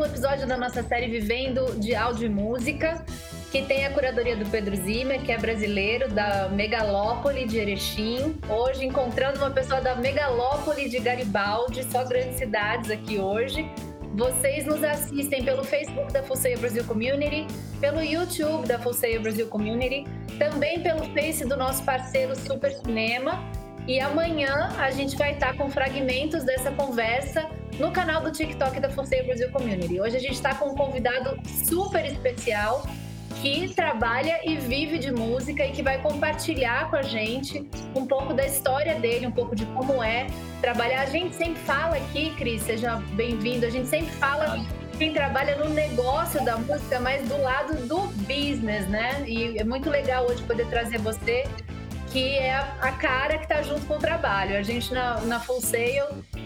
um episódio da nossa série Vivendo de Áudio e Música, que tem a curadoria do Pedro Zimmer, que é brasileiro, da Megalópole de Erechim. Hoje, encontrando uma pessoa da Megalópole de Garibaldi, só grandes cidades aqui hoje. Vocês nos assistem pelo Facebook da Full Brasil Community, pelo YouTube da Full Brasil Community, também pelo Face do nosso parceiro Super Cinema. E amanhã a gente vai estar com fragmentos dessa conversa no canal do TikTok da Full Brasil Community. Hoje a gente está com um convidado super especial que trabalha e vive de música e que vai compartilhar com a gente um pouco da história dele, um pouco de como é trabalhar. A gente sempre fala aqui, Cris, seja bem-vindo, a gente sempre fala quem trabalha no negócio da música, mas do lado do business, né? E é muito legal hoje poder trazer você, que é a cara que está junto com o trabalho. A gente na, na Full Sail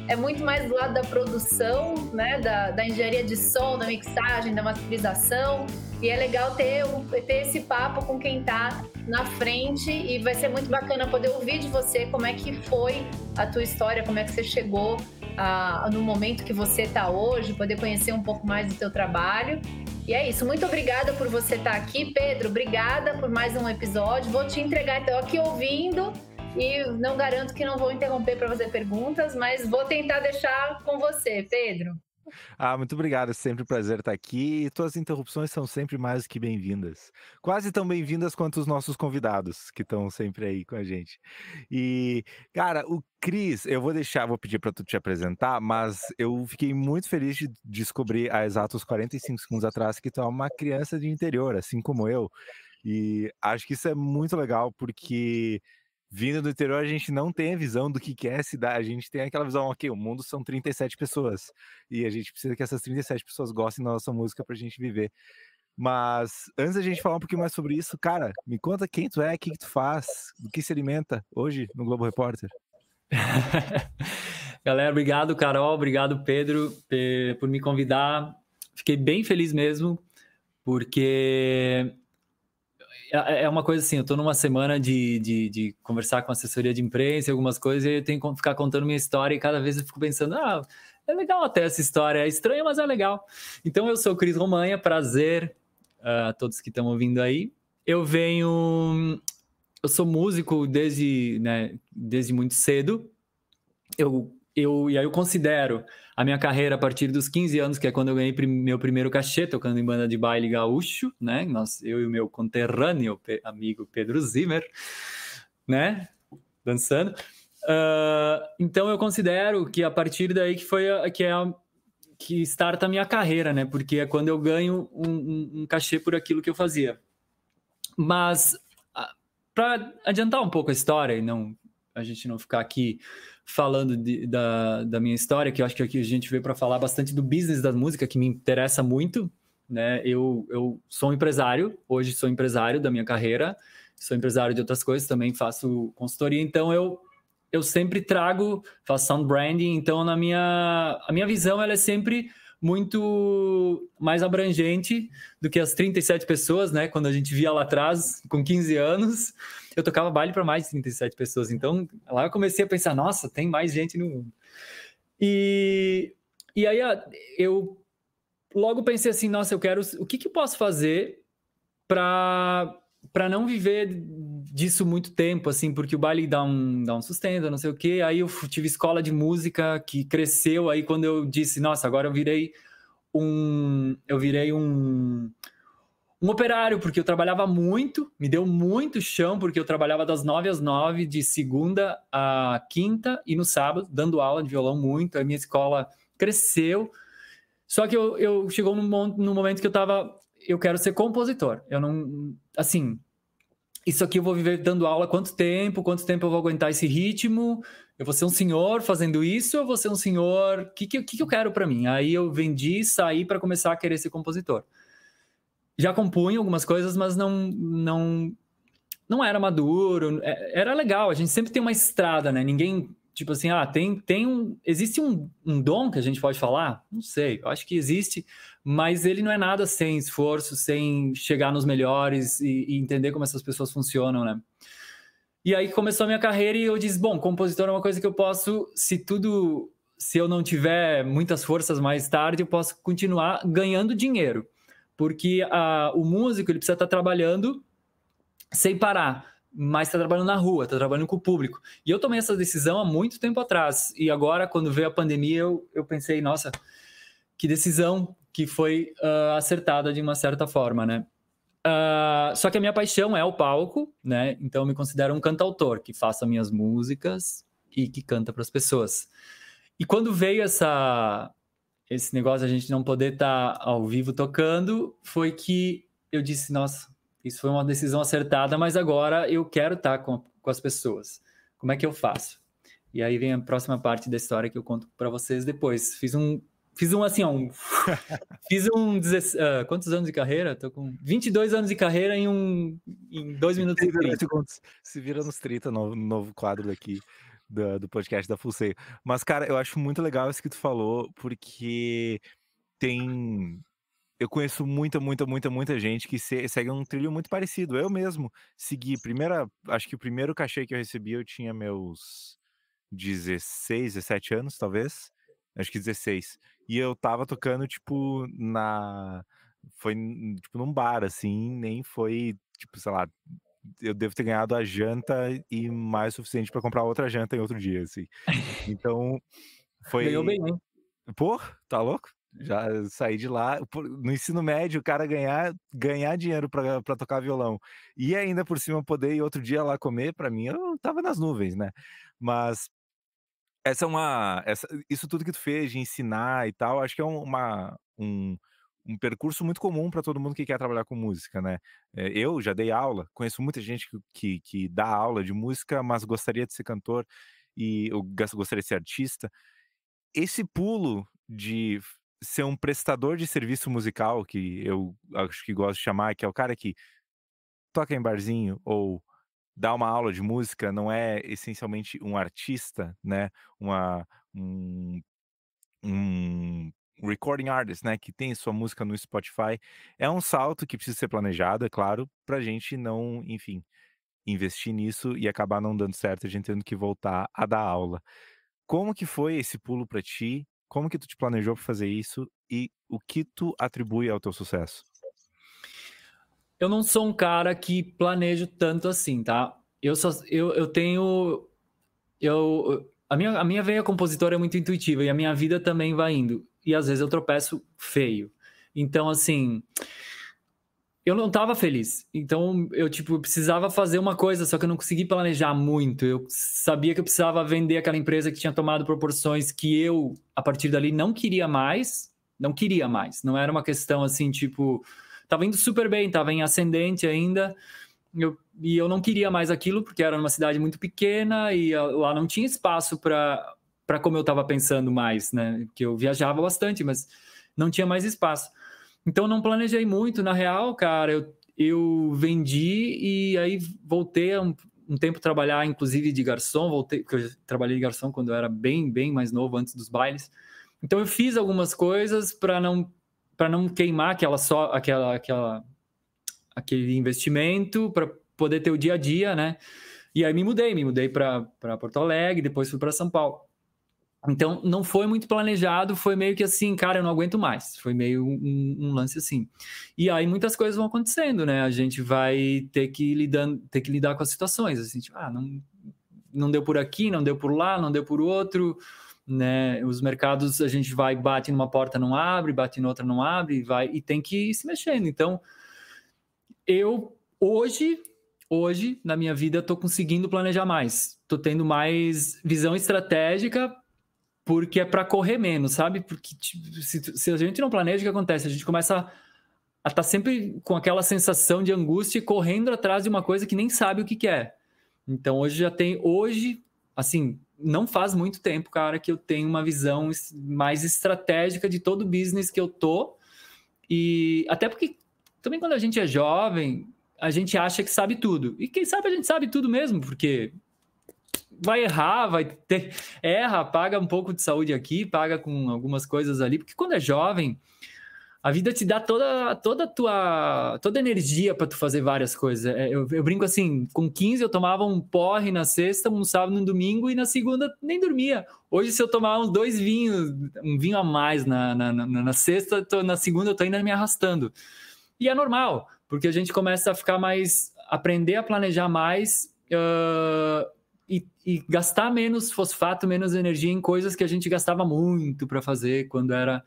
é muito mais do lado da produção, né? Da, da engenharia de som, da mixagem, da masterização. E é legal ter, ter esse papo com quem está na frente e vai ser muito bacana poder ouvir de você como é que foi a tua história, como é que você chegou a, no momento que você está hoje, poder conhecer um pouco mais do teu trabalho. E é isso, muito obrigada por você estar aqui, Pedro. Obrigada por mais um episódio. Vou te entregar então aqui ouvindo e não garanto que não vou interromper para fazer perguntas, mas vou tentar deixar com você, Pedro. Ah, muito obrigado. É sempre um prazer estar aqui. E tuas interrupções são sempre mais que bem-vindas. Quase tão bem-vindas quanto os nossos convidados, que estão sempre aí com a gente. E, cara, o Cris, eu vou deixar, vou pedir para tu te apresentar, mas eu fiquei muito feliz de descobrir há exatos 45 segundos atrás que tu é uma criança de interior, assim como eu. E acho que isso é muito legal, porque vindo do interior, a gente não tem a visão do que é cidade. A gente tem aquela visão, ok, o mundo são 37 pessoas. E a gente precisa que essas 37 pessoas gostem da nossa música pra gente viver. Mas antes da gente falar um pouquinho mais sobre isso, cara, me conta quem tu é, o que, que tu faz, do que se alimenta hoje no Globo Repórter. Galera, obrigado, Carol, obrigado, Pedro, por me convidar. Fiquei bem feliz mesmo, porque é, é uma coisa assim, eu tô numa semana de, de, de, conversar com assessoria de imprensa e algumas coisas, e eu tenho que ficar contando minha história, e cada vez eu fico pensando, ah, é legal até essa história, é estranha, mas é legal. Então eu sou Cris Romanha, prazer uh, a todos que estão ouvindo aí. Eu venho. Eu sou músico desde, né, desde muito cedo. Eu, eu, e aí eu considero a minha carreira a partir dos 15 anos, que é quando eu ganhei meu primeiro cachê tocando em banda de baile gaúcho, né? Nós, eu e o meu conterrâneo amigo Pedro Zimmer, né? Dançando. Uh, então eu considero que a partir daí que foi a, que é a, que starta a minha carreira, né? Porque é quando eu ganho um, um, um cachê por aquilo que eu fazia. Mas para adiantar um pouco a história e não a gente não ficar aqui falando de, da, da minha história, que eu acho que aqui a gente veio para falar bastante do business da música, que me interessa muito. Né? Eu, eu sou um empresário, hoje sou empresário da minha carreira, sou empresário de outras coisas, também faço consultoria, então eu, eu sempre trago, faço sound branding, então na minha, a minha visão ela é sempre muito mais abrangente do que as 37 pessoas, né? Quando a gente via lá atrás, com 15 anos, eu tocava baile para mais de 37 pessoas. Então, lá eu comecei a pensar, nossa, tem mais gente no mundo. E, e aí eu logo pensei assim, nossa, eu quero, o que, que eu posso fazer para para não viver disso muito tempo, assim, porque o baile dá um, dá um sustento, não sei o quê. Aí eu tive escola de música que cresceu. Aí quando eu disse, nossa, agora eu virei um, eu virei um, um operário, porque eu trabalhava muito, me deu muito chão, porque eu trabalhava das nove às nove, de segunda a quinta e no sábado, dando aula de violão muito. A minha escola cresceu. Só que eu, eu chegou num momento que eu tava eu quero ser compositor. Eu não. Assim, isso aqui eu vou viver dando aula quanto tempo? Quanto tempo eu vou aguentar esse ritmo? Eu vou ser um senhor fazendo isso eu vou ser um senhor? O que, que, que, eu quero para mim? Aí eu vendi, saí para começar a querer ser compositor. Já compunha algumas coisas, mas não, não, não era maduro. É, era legal. A gente sempre tem uma estrada, né? Ninguém tipo assim, ah, tem, tem um. Existe um, um dom que a gente pode falar? Não sei, eu acho que existe, mas ele não é nada sem esforço, sem chegar nos melhores e, e entender como essas pessoas funcionam, né? E aí começou a minha carreira e eu disse, bom, compositor é uma coisa que eu posso, se tudo se eu não tiver muitas forças mais tarde, eu posso continuar ganhando dinheiro. Porque a, o músico ele precisa estar trabalhando sem parar, mas está trabalhando na rua, está trabalhando com o público. E eu tomei essa decisão há muito tempo atrás. E agora, quando veio a pandemia, eu, eu pensei, nossa, que decisão que foi uh, acertada de uma certa forma, né? Uh, só que a minha paixão é o palco, né? Então eu me considero um cantautor que faça minhas músicas e que canta para as pessoas. E quando veio essa esse negócio a gente não poder estar tá ao vivo tocando, foi que eu disse, nossa, isso foi uma decisão acertada, mas agora eu quero estar tá com, com as pessoas. Como é que eu faço? E aí vem a próxima parte da história que eu conto para vocês depois. Fiz um Fiz um assim, ó, um, fiz um. Uh, quantos anos de carreira? Tô com 22 anos de carreira em um. Em dois minutos e 30. segundos. Se vira nos 30, no novo quadro daqui do, do podcast da Fulseio. Mas, cara, eu acho muito legal isso que tu falou, porque tem. Eu conheço muita, muita, muita, muita gente que se, segue um trilho muito parecido. Eu mesmo segui. Primeira, acho que o primeiro cachê que eu recebi eu tinha meus 16, 17 anos, talvez. Acho que 16. E eu tava tocando, tipo, na. Foi, tipo, num bar, assim, nem foi, tipo, sei lá. Eu devo ter ganhado a janta e mais o suficiente para comprar outra janta em outro dia, assim. Então, foi. Ganhou bem, hein? Pô, tá louco? Já saí de lá. No ensino médio, o cara ganhar, ganhar dinheiro para tocar violão e ainda por cima poder ir outro dia lá comer, para mim, eu tava nas nuvens, né? Mas essa é uma. Essa, isso tudo que tu fez de ensinar e tal, acho que é uma, um, um percurso muito comum para todo mundo que quer trabalhar com música, né? É, eu já dei aula, conheço muita gente que, que, dá aula de música, mas gostaria de ser cantor e eu gostaria de ser artista. Esse pulo de ser um prestador de serviço musical, que eu acho que gosto de chamar, que é o cara que toca em barzinho ou dar uma aula de música não é essencialmente um artista, né? Uma, um, um recording artist, né? Que tem sua música no Spotify. É um salto que precisa ser planejado, é claro, para a gente não, enfim, investir nisso e acabar não dando certo, a gente tendo que voltar a dar aula. Como que foi esse pulo para ti? Como que tu te planejou para fazer isso e o que tu atribui ao teu sucesso? eu não sou um cara que planejo tanto assim, tá? Eu só eu, eu tenho eu a minha, a minha veia compositora é muito intuitiva e a minha vida também vai indo. E às vezes eu tropeço feio. Então, assim, eu não estava feliz. Então, eu, tipo, precisava fazer uma coisa, só que eu não consegui planejar muito. Eu sabia que eu precisava vender aquela empresa que tinha tomado proporções que eu, a partir dali, não queria mais. Não queria mais. Não era uma questão assim, tipo, Tava indo super bem, tava em ascendente ainda. Eu, e eu não queria mais aquilo porque era uma cidade muito pequena e lá não tinha espaço para para como eu estava pensando mais, né? Que eu viajava bastante, mas não tinha mais espaço. Então não planejei muito, na real, cara, eu, eu vendi e aí voltei um, um tempo trabalhar, inclusive de garçom, voltei, porque eu trabalhei de garçom quando eu era bem, bem mais novo, antes dos bailes. Então eu fiz algumas coisas para não para não queimar aquela só aquela aquela aquele investimento para poder ter o dia a dia, né? E aí me mudei, me mudei para Porto Alegre, depois fui para São Paulo. Então não foi muito planejado, foi meio que assim, cara, eu não aguento mais. Foi meio um, um, lance assim. E aí muitas coisas vão acontecendo, né? A gente vai ter que lidando, ter que lidar com as situações, assim, tipo, ah, não não deu por aqui, não deu por lá, não deu por outro né? Os mercados a gente vai bate numa porta não abre, bate em outra não abre, vai e tem que ir se mexendo. Então, eu hoje hoje na minha vida estou conseguindo planejar mais, estou tendo mais visão estratégica porque é para correr menos, sabe? Porque tipo, se, se, a gente não planeja, o que acontece? A gente começa a estar tá sempre com aquela sensação de angústia correndo atrás de uma coisa que nem sabe o que, que é. Então hoje já tem hoje assim não faz muito tempo, cara, que eu tenho uma visão mais estratégica de todo o business que eu tô. E até porque também quando a gente é jovem, a gente acha que sabe tudo. E quem sabe a gente sabe tudo mesmo, porque vai errar, vai ter erra, paga um pouco de saúde aqui, paga com algumas coisas ali, porque quando é jovem, a vida te dá toda, toda a tua toda a energia para tu fazer várias coisas. É, eu, eu, brinco assim, com 15 eu tomava um porre na sexta, um sábado, um domingo e na segunda nem dormia. Hoje se eu tomar uns dois vinhos, um vinho a mais na, na, na, na sexta, tô, na segunda eu tô ainda me arrastando. E é normal, porque a gente começa a ficar mais, aprender a planejar mais uh, e, e gastar menos fosfato, menos energia em coisas que a gente gastava muito para fazer quando era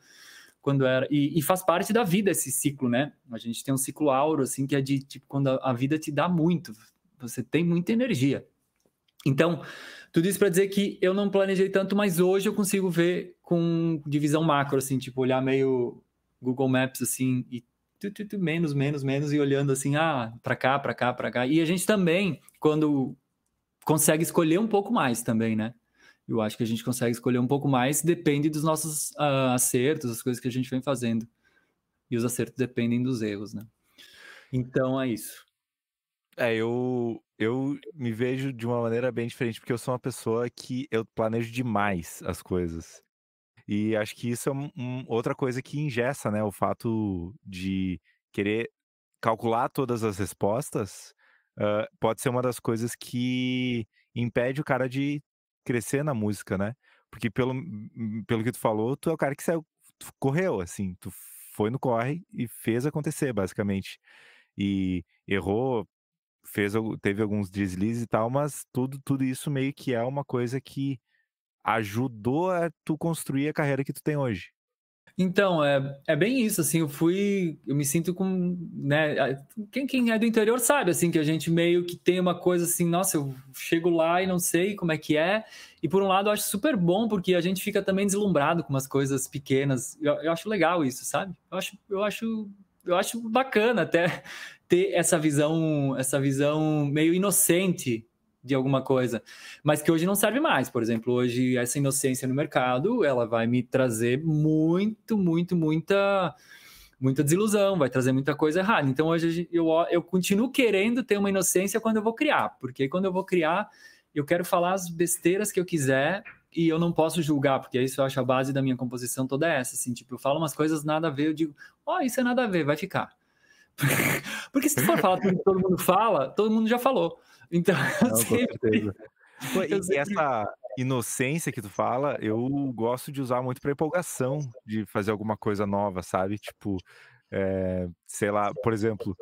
quando era e, e, faz parte da vida esse ciclo, né? A gente tem um ciclo auro assim que é de tipo quando a, a vida te dá muito, você tem muita energia. Então, tudo isso para dizer que eu não planejei tanto, mas hoje eu consigo ver com divisão macro assim, tipo olhar meio Google Maps assim e tu, tu, tu, menos, menos, menos e olhando assim, ah, para cá, para cá, para cá. E a gente também, quando consegue escolher um pouco mais também, né? Eu acho que a gente consegue escolher um pouco mais, depende dos nossos uh, acertos, as coisas que a gente vem fazendo. E os acertos dependem dos erros, né? Então é isso. É, eu, eu me vejo de uma maneira bem diferente, porque eu sou uma pessoa que eu planejo demais as coisas. E acho que isso é um, um, outra coisa que ingessa, né? O fato de querer calcular todas as respostas pode ser uma das coisas que impede o cara de crescer na música, né? Porque pelo, pelo que tu falou, tu é o cara que saiu, correu, assim, tu foi no corre e fez acontecer, basicamente. E errou, fez, teve alguns deslizes e tal, mas tudo, tudo isso meio que é uma coisa que ajudou a tu construir a carreira que tu tem hoje. Então, é, é bem isso, assim, eu fui, eu me sinto com, né, quem, quem é do interior sabe, assim, que a gente meio que tem uma coisa assim, nossa, eu chego lá e não sei como é que é, e por um lado eu acho super bom, porque a gente fica também deslumbrado com umas coisas pequenas, eu, eu acho legal isso, sabe? Eu acho, eu acho, eu acho bacana até ter essa visão, essa visão meio inocente de alguma coisa, mas que hoje não serve mais. Por exemplo, hoje essa inocência no mercado, ela vai me trazer muito, muito, muita muita desilusão, vai trazer muita coisa errada. Então hoje eu, eu continuo querendo ter uma inocência quando eu vou criar, porque quando eu vou criar, eu quero falar as besteiras que eu quiser e eu não posso julgar, porque isso eu acho a base da minha composição toda essa, assim, tipo, eu falo umas coisas nada a ver, eu digo, ó, oh, isso é nada a ver, vai ficar. porque se tu for falar tudo que todo mundo fala, todo mundo já falou. Então, Não, sempre... E, sempre... essa inocência que tu fala, eu gosto de usar muito para empolgação de fazer alguma coisa nova, sabe? Tipo, é, sei lá, por exemplo,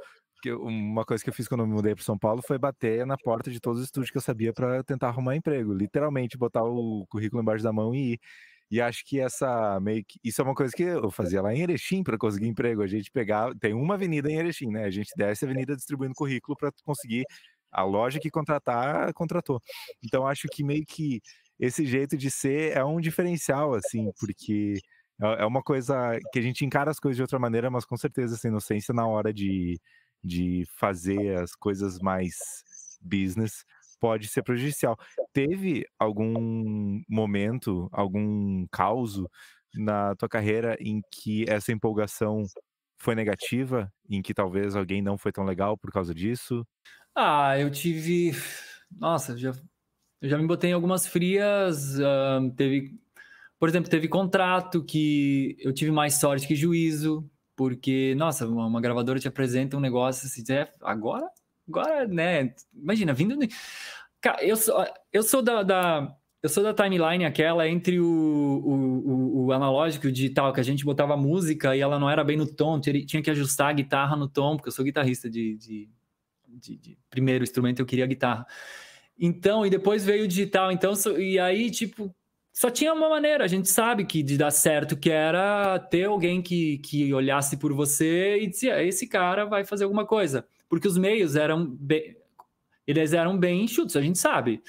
uma coisa que eu fiz quando eu me mudei para São Paulo foi bater na porta de todos os estúdios que eu sabia para tentar arrumar emprego, literalmente botar o currículo embaixo da mão e ir. E acho que essa meio que isso é uma coisa que eu fazia lá em Erechim para conseguir emprego. A gente pegava, tem uma avenida em Erechim, né? A gente desce a avenida distribuindo currículo para conseguir a loja que contratar, contratou. Então acho que meio que esse jeito de ser é um diferencial, assim, porque é, é uma coisa que a gente encara as coisas de outra maneira, mas com certeza essa inocência na hora de, de fazer as coisas mais business pode ser prejudicial. Teve algum momento, algum caos na tua carreira em que essa empolgação foi negativa, em que talvez alguém não foi tão legal por causa disso? Ah, eu tive. Nossa, já, eu já me botei em algumas frias. Uh, teve, por exemplo, teve contrato que eu tive mais sorte que juízo, porque, nossa, uma, uma gravadora te apresenta um negócio assim, é, agora, agora, né? Imagina, vindo. Cara, eu sou, eu sou da, da eu sou da timeline aquela entre o, o, o, o, analógico e o digital, que a gente botava música e ela não era bem no tom, tinha que ajustar a guitarra no tom, porque eu sou guitarrista de, de, de, de primeiro instrumento eu queria guitarra. Então, e depois veio o digital, então, e aí, tipo, só tinha uma maneira, a gente sabe que de dar certo, que era ter alguém que, que olhasse por você e dizia, esse cara vai fazer alguma coisa. Porque os meios eram bem, eles eram bem enxutos, a gente sabe.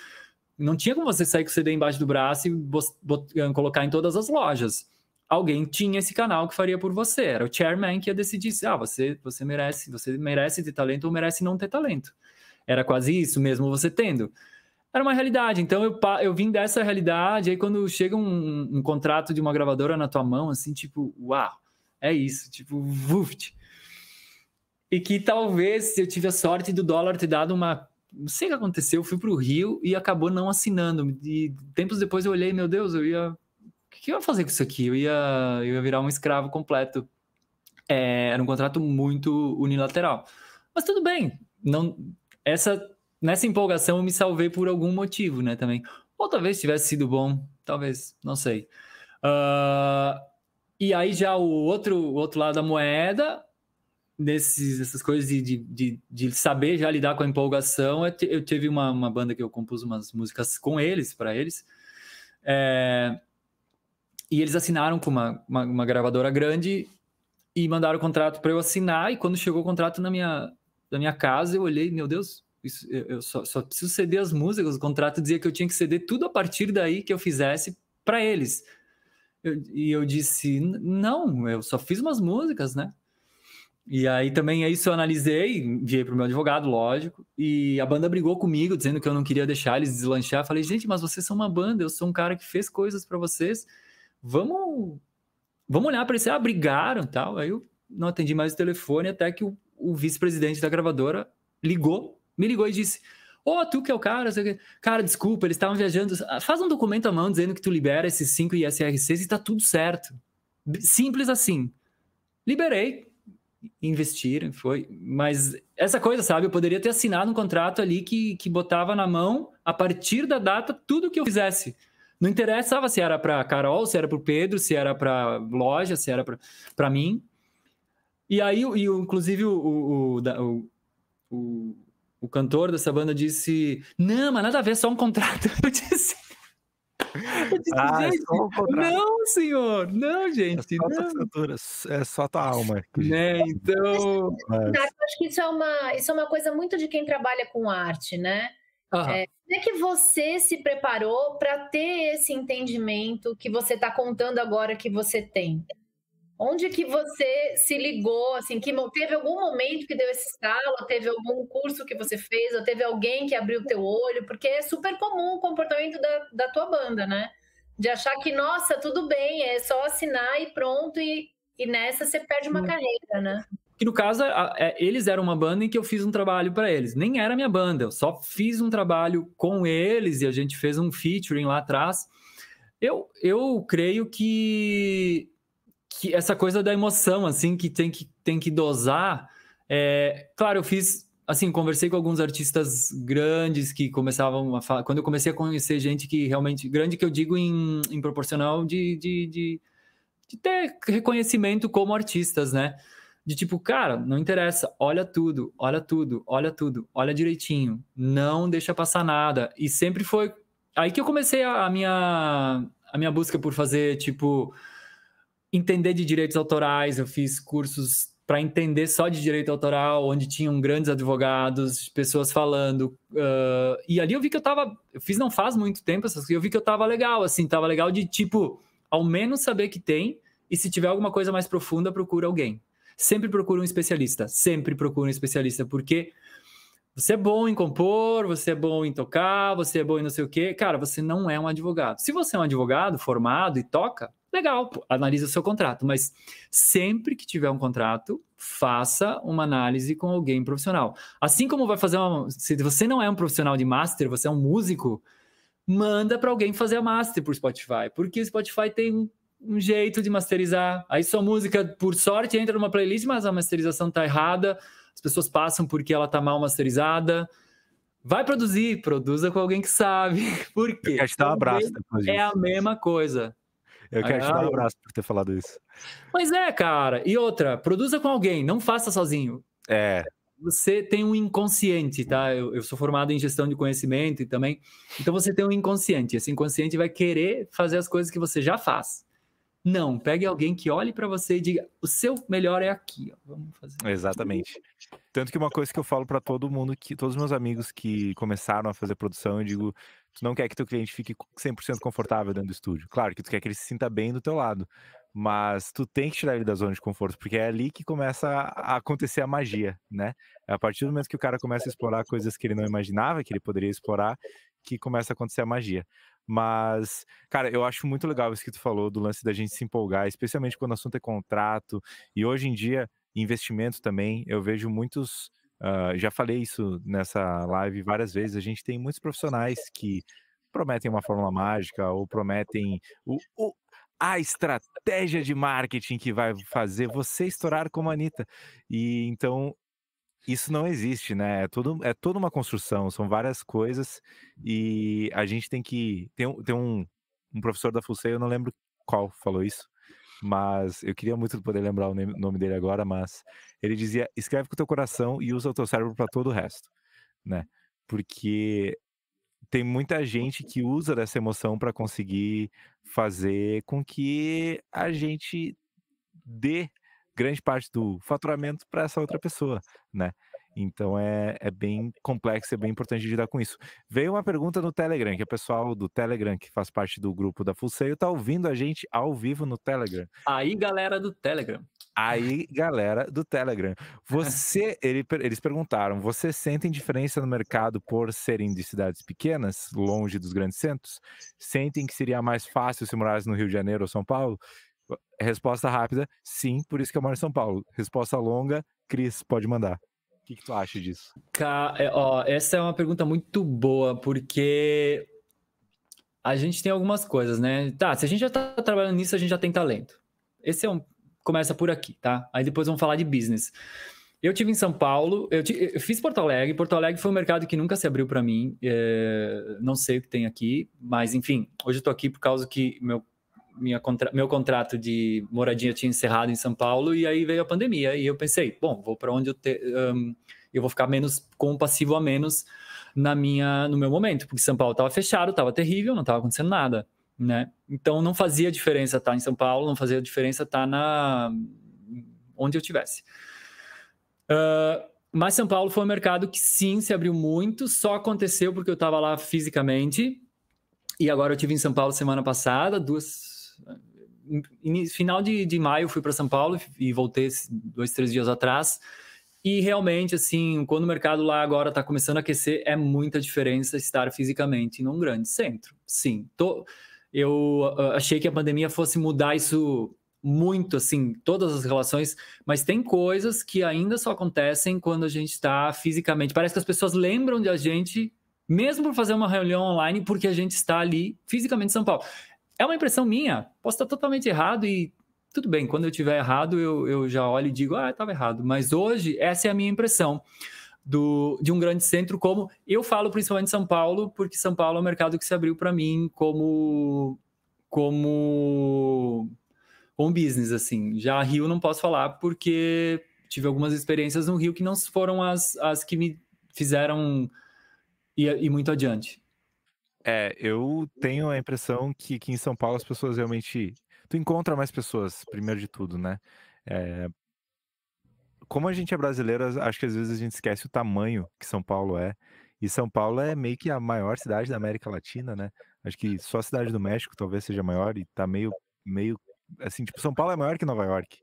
Não tinha como você sair com o CD embaixo do braço e colocar em todas as lojas alguém tinha esse canal que faria por você. Era o chairman que ia decidir se ah, você, você merece, você merece ter talento ou merece não ter talento. Era quase isso, mesmo você tendo. Era uma realidade. Então eu, eu vim dessa realidade. Aí quando chega um, um contrato de uma gravadora na tua mão, assim, tipo, uau, é isso, tipo, vuft. E que talvez eu tive a sorte do dólar ter dado uma. Não sei o que aconteceu, eu fui para o Rio e acabou não assinando. E tempos depois eu olhei, meu Deus, eu ia que eu ia fazer com isso aqui? Eu ia, eu ia virar um escravo completo. É, era um contrato muito unilateral. Mas tudo bem, não, essa, nessa empolgação eu me salvei por algum motivo, né, também. Ou talvez tivesse sido bom, talvez, não sei. Uh, e aí já o outro, o outro lado da moeda, desses, essas coisas de, de, de, saber já lidar com a empolgação, eu tive uma, uma banda que eu compus umas músicas com eles, para eles, é, e eles assinaram com uma, uma, uma, gravadora grande e mandaram o contrato para eu assinar, e quando chegou o contrato na minha, na minha casa, eu olhei, meu Deus, isso, eu só, só preciso ceder as músicas, o contrato dizia que eu tinha que ceder tudo a partir daí que eu fizesse para eles. Eu, e eu disse, não, eu só fiz umas músicas, né? E aí também é isso eu analisei, enviei para o meu advogado, lógico, e a banda brigou comigo, dizendo que eu não queria deixar eles deslanchar. Falei, gente, mas vocês são uma banda, eu sou um cara que fez coisas para vocês, vamos vamos olhar para isso. Ah, brigaram tal. Aí eu não atendi mais o telefone até que o, o vice-presidente da gravadora ligou, me ligou e disse: Ô, oh, tu que é o cara, cara, desculpa, eles estavam viajando. Faz um documento à mão dizendo que tu libera esses cinco ISRCs e tá tudo certo. Simples assim. Liberei, investiram, foi. Mas essa coisa, sabe? Eu poderia ter assinado um contrato ali que, que botava na mão, a partir da data, tudo que eu fizesse. Não interessava se era para Carol, se era para o Pedro, se era para loja, se era para mim. E aí, e, inclusive, o, o, o, o, o cantor dessa banda disse: Não, mas nada a ver, só um contrato. Eu disse. ah, é um não, senhor, não, gente. É só, não. é só tua alma. Né? Então. Mas... acho que isso é, uma, isso é uma coisa muito de quem trabalha com arte, né? Uhum. É, como é que você se preparou para ter esse entendimento que você está contando agora que você tem? Onde que você se ligou, assim, que teve algum momento que deu esse estalo, teve algum curso que você fez, ou teve alguém que abriu o teu olho, porque é super comum o comportamento da, da tua banda, né? De achar que, nossa, tudo bem, é só assinar e pronto, e, e nessa você perde uma carreira, né? Que no caso, é, eles eram uma banda em que eu fiz um trabalho para eles. Nem era minha banda, eu só fiz um trabalho com eles e a gente fez um featuring lá atrás. Eu, eu creio que que essa coisa da emoção, assim, que tem que, tem que dosar. É, claro, eu fiz, assim, conversei com alguns artistas grandes que começavam a falar. Quando eu comecei a conhecer gente que realmente. Grande, que eu digo em, em proporcional de, de, de, de ter reconhecimento como artistas, né? De tipo, cara, não interessa, olha tudo, olha tudo, olha tudo, olha direitinho, não deixa passar nada. E sempre foi aí que eu comecei a, a minha, a minha busca por fazer, tipo, entender de direitos autorais, eu fiz cursos para entender só de direito autoral, onde tinham grandes advogados, pessoas falando. Uh, e ali eu vi que eu tava. Eu fiz não faz muito tempo essas coisas, eu vi que eu tava legal, assim, tava legal de tipo, ao menos saber que tem, e se tiver alguma coisa mais profunda, procura alguém. Sempre procura um especialista, sempre procura um especialista, porque você é bom em compor, você é bom em tocar, você é bom em não sei o quê. Cara, você não é um advogado. Se você é um advogado formado e toca, legal, analisa o seu contrato, mas sempre que tiver um contrato, faça uma análise com alguém profissional. Assim como vai fazer uma. Se você não é um profissional de master, você é um músico, manda para alguém fazer a master por Spotify, porque o Spotify tem um, jeito de masterizar. Aí sua música, por sorte, entra numa playlist, mas a masterização tá errada, as pessoas passam porque ela tá mal masterizada. Vai produzir, produza com alguém que sabe. Por quê? Eu quero te dar um abraço depois É a mesma coisa. Eu quero te dar um abraço por ter falado isso. Pois é, cara. E outra, produza com alguém, não faça sozinho. É. Você tem um inconsciente, tá? Eu, eu, sou formado em gestão de conhecimento e também. Então você tem um inconsciente. Esse inconsciente vai querer fazer as coisas que você já faz. Não, pegue alguém que olhe para você e diga: o seu melhor é aqui. Ó. Vamos fazer. Exatamente. Tanto que uma coisa que eu falo para todo mundo, que todos os meus amigos que começaram a fazer produção, eu digo: tu não quer que teu cliente fique 100% confortável dentro do estúdio. Claro que tu quer que ele se sinta bem do teu lado, mas tu tem que tirar ele da zona de conforto, porque é ali que começa a acontecer a magia, né? É a partir do momento que o cara começa a explorar coisas que ele não imaginava que ele poderia explorar, que começa a acontecer a magia. Mas, cara, eu acho muito legal isso que tu falou do lance da gente se empolgar, especialmente quando o assunto é contrato. E hoje em dia, investimento também, eu vejo muitos Uh, já falei isso nessa live várias vezes. A gente tem muitos profissionais que prometem uma fórmula mágica ou prometem. O, o, a estratégia de marketing que vai fazer você estourar como a Anitta. E então isso não existe, né? É, tudo, é toda uma construção, são várias coisas e a gente tem que. Tem, tem um, um professor da FUSEI, eu não lembro qual falou isso, mas eu queria muito poder lembrar o nome dele agora, mas ele dizia: escreve com o teu coração e usa o teu cérebro para todo o resto, né? Porque tem muita gente que usa dessa emoção para conseguir fazer com que a gente dê grande parte do faturamento para essa outra pessoa, né? Então é, é bem complexo, é bem importante lidar com isso. Veio uma pergunta no Telegram, que o pessoal do Telegram, que faz parte do grupo da Full Sail, tá ouvindo a gente ao vivo no Telegram. Aí, galera do Telegram. Aí, galera do Telegram. Você, ele, eles perguntaram: você sente diferença no mercado por serem de cidades pequenas, longe dos grandes centros? Sentem que seria mais fácil se morasse no Rio de Janeiro ou São Paulo? Resposta rápida: sim, por isso que eu moro em São Paulo. Resposta longa: Cris, pode mandar que, que tu acha disso? É, ó, essa é uma pergunta muito boa, porque a gente tem algumas coisas, né? Tá, se a gente já tá trabalhando nisso, a gente já tem talento. Esse é um. Começa por aqui, tá? Aí depois vamos falar de business. Eu tive em São Paulo, eu, eu fiz Porto Alegre. Porto Alegre foi um mercado que nunca se abriu para mim. É, não sei o que tem aqui, mas enfim, hoje eu tô aqui por causa que meu minha contra... meu contrato de moradia tinha encerrado em São Paulo e aí veio a pandemia e eu pensei, bom, vou para onde eu te... um, eu vou ficar menos com um passivo a menos na minha no meu momento, porque São Paulo estava fechado, estava terrível, não estava acontecendo nada, né? Então não fazia diferença estar tá em São Paulo, não fazia diferença estar tá na onde eu tivesse. Uh, mas São Paulo foi um mercado que sim se abriu muito, só aconteceu porque eu estava lá fisicamente. E agora eu tive em São Paulo semana passada, duas final de, de maio fui para São Paulo e voltei dois, três dias atrás. E realmente, assim, quando o mercado lá agora está começando a aquecer, é muita diferença estar fisicamente num grande centro. Sim, tô, eu achei que a pandemia fosse mudar isso muito, assim, todas as relações, mas tem coisas que ainda só acontecem quando a gente está fisicamente. Parece que as pessoas lembram de a gente, mesmo por fazer uma reunião online, porque a gente está ali fisicamente em São Paulo. É uma impressão minha, posso estar totalmente errado e tudo bem, quando eu tiver errado, eu, eu já olho e digo, ah, estava errado. Mas hoje, essa é a minha impressão do, de um grande centro, como eu falo principalmente São Paulo, porque São Paulo é um mercado que se abriu para mim como, como, como business, assim. Já Rio não posso falar, porque tive algumas experiências no Rio que não foram as, as que me fizeram ir, ir muito adiante. É, eu tenho a impressão que aqui em São Paulo as pessoas realmente. Tu encontra mais pessoas, primeiro de tudo, né? É... Como a gente é brasileiro, acho que às vezes a gente esquece o tamanho que São Paulo é. E São Paulo é meio que a maior cidade da América Latina, né? Acho que só a cidade do México talvez seja maior e tá meio, meio assim, tipo, São Paulo é maior que Nova York.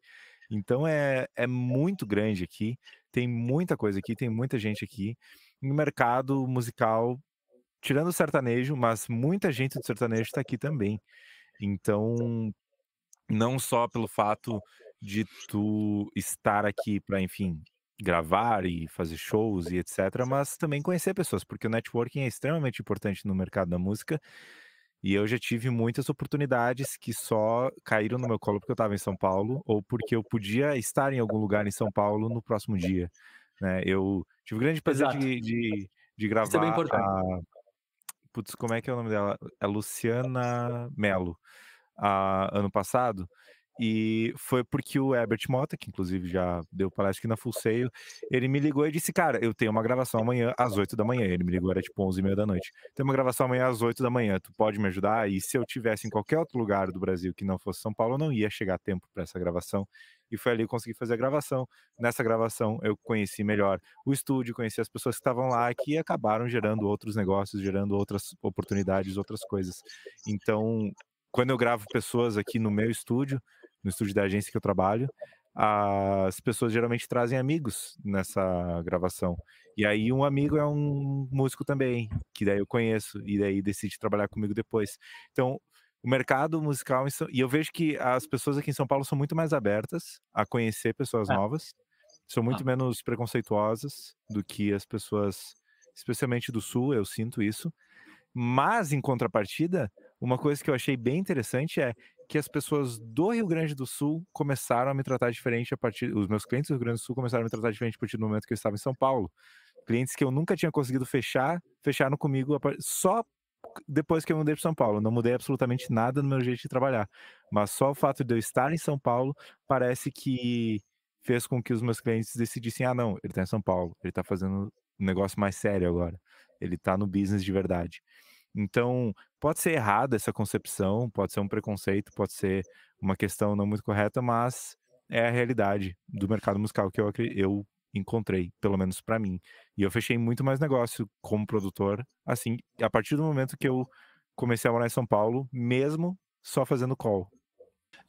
Então é, é muito grande aqui, tem muita coisa aqui, tem muita gente aqui. O mercado musical tirando o sertanejo, mas muita gente do sertanejo está aqui também. Então, não só pelo fato de tu estar aqui para, enfim, gravar e fazer shows e etc, mas também conhecer pessoas, porque o networking é extremamente importante no mercado da música. E eu já tive muitas oportunidades que só caíram no meu colo porque eu estava em São Paulo ou porque eu podia estar em algum lugar em São Paulo no próximo dia. Né? Eu tive o grande prazer de, de, de, gravar Isso é bem importante. a, putz, como é que é o nome dela? É Luciana Mello, ano passado. E foi porque o Herbert Mota, que inclusive já deu palestra aqui na Full Sail, ele me ligou e disse: Cara, eu tenho uma gravação amanhã às 8 da manhã. Ele me ligou, era tipo 11 e meia da noite. Tem uma gravação amanhã às 8 da manhã, tu pode me ajudar? E se eu tivesse em qualquer outro lugar do Brasil que não fosse São Paulo, eu não ia chegar a tempo para essa gravação. E foi ali que eu consegui fazer a gravação. Nessa gravação, eu conheci melhor o estúdio, conheci as pessoas que estavam lá, que acabaram gerando outros negócios, gerando outras oportunidades, outras coisas. Então, quando eu gravo pessoas aqui no meu estúdio, no estúdio da agência que eu trabalho, as pessoas geralmente trazem amigos nessa gravação. E aí um amigo é um músico também, que daí eu conheço, e daí decide trabalhar comigo depois. Então, o mercado musical, e eu vejo que as pessoas aqui em São Paulo são muito mais abertas a conhecer pessoas é. novas, são muito ah. menos preconceituosas do que as pessoas, especialmente do Sul, eu sinto isso. Mas, em contrapartida, uma coisa que eu achei bem interessante é que as pessoas do Rio Grande do Sul começaram a me tratar diferente a partir. Os meus clientes do Rio Grande do Sul começaram a me tratar diferente a partir do momento que eu estava em São Paulo. Clientes que eu nunca tinha conseguido fechar, fecharam comigo só depois que eu mudei para São Paulo. Não mudei absolutamente nada no meu jeito de trabalhar. Mas só o fato de eu estar em São Paulo parece que fez com que os meus clientes decidissem: ah, não, ele está em São Paulo, ele está fazendo um negócio mais sério agora, ele está no business de verdade. Então, pode ser errada essa concepção, pode ser um preconceito, pode ser uma questão não muito correta, mas é a realidade do mercado musical que eu, eu encontrei, pelo menos para mim. E eu fechei muito mais negócio como produtor, assim, a partir do momento que eu comecei a morar em São Paulo, mesmo só fazendo call.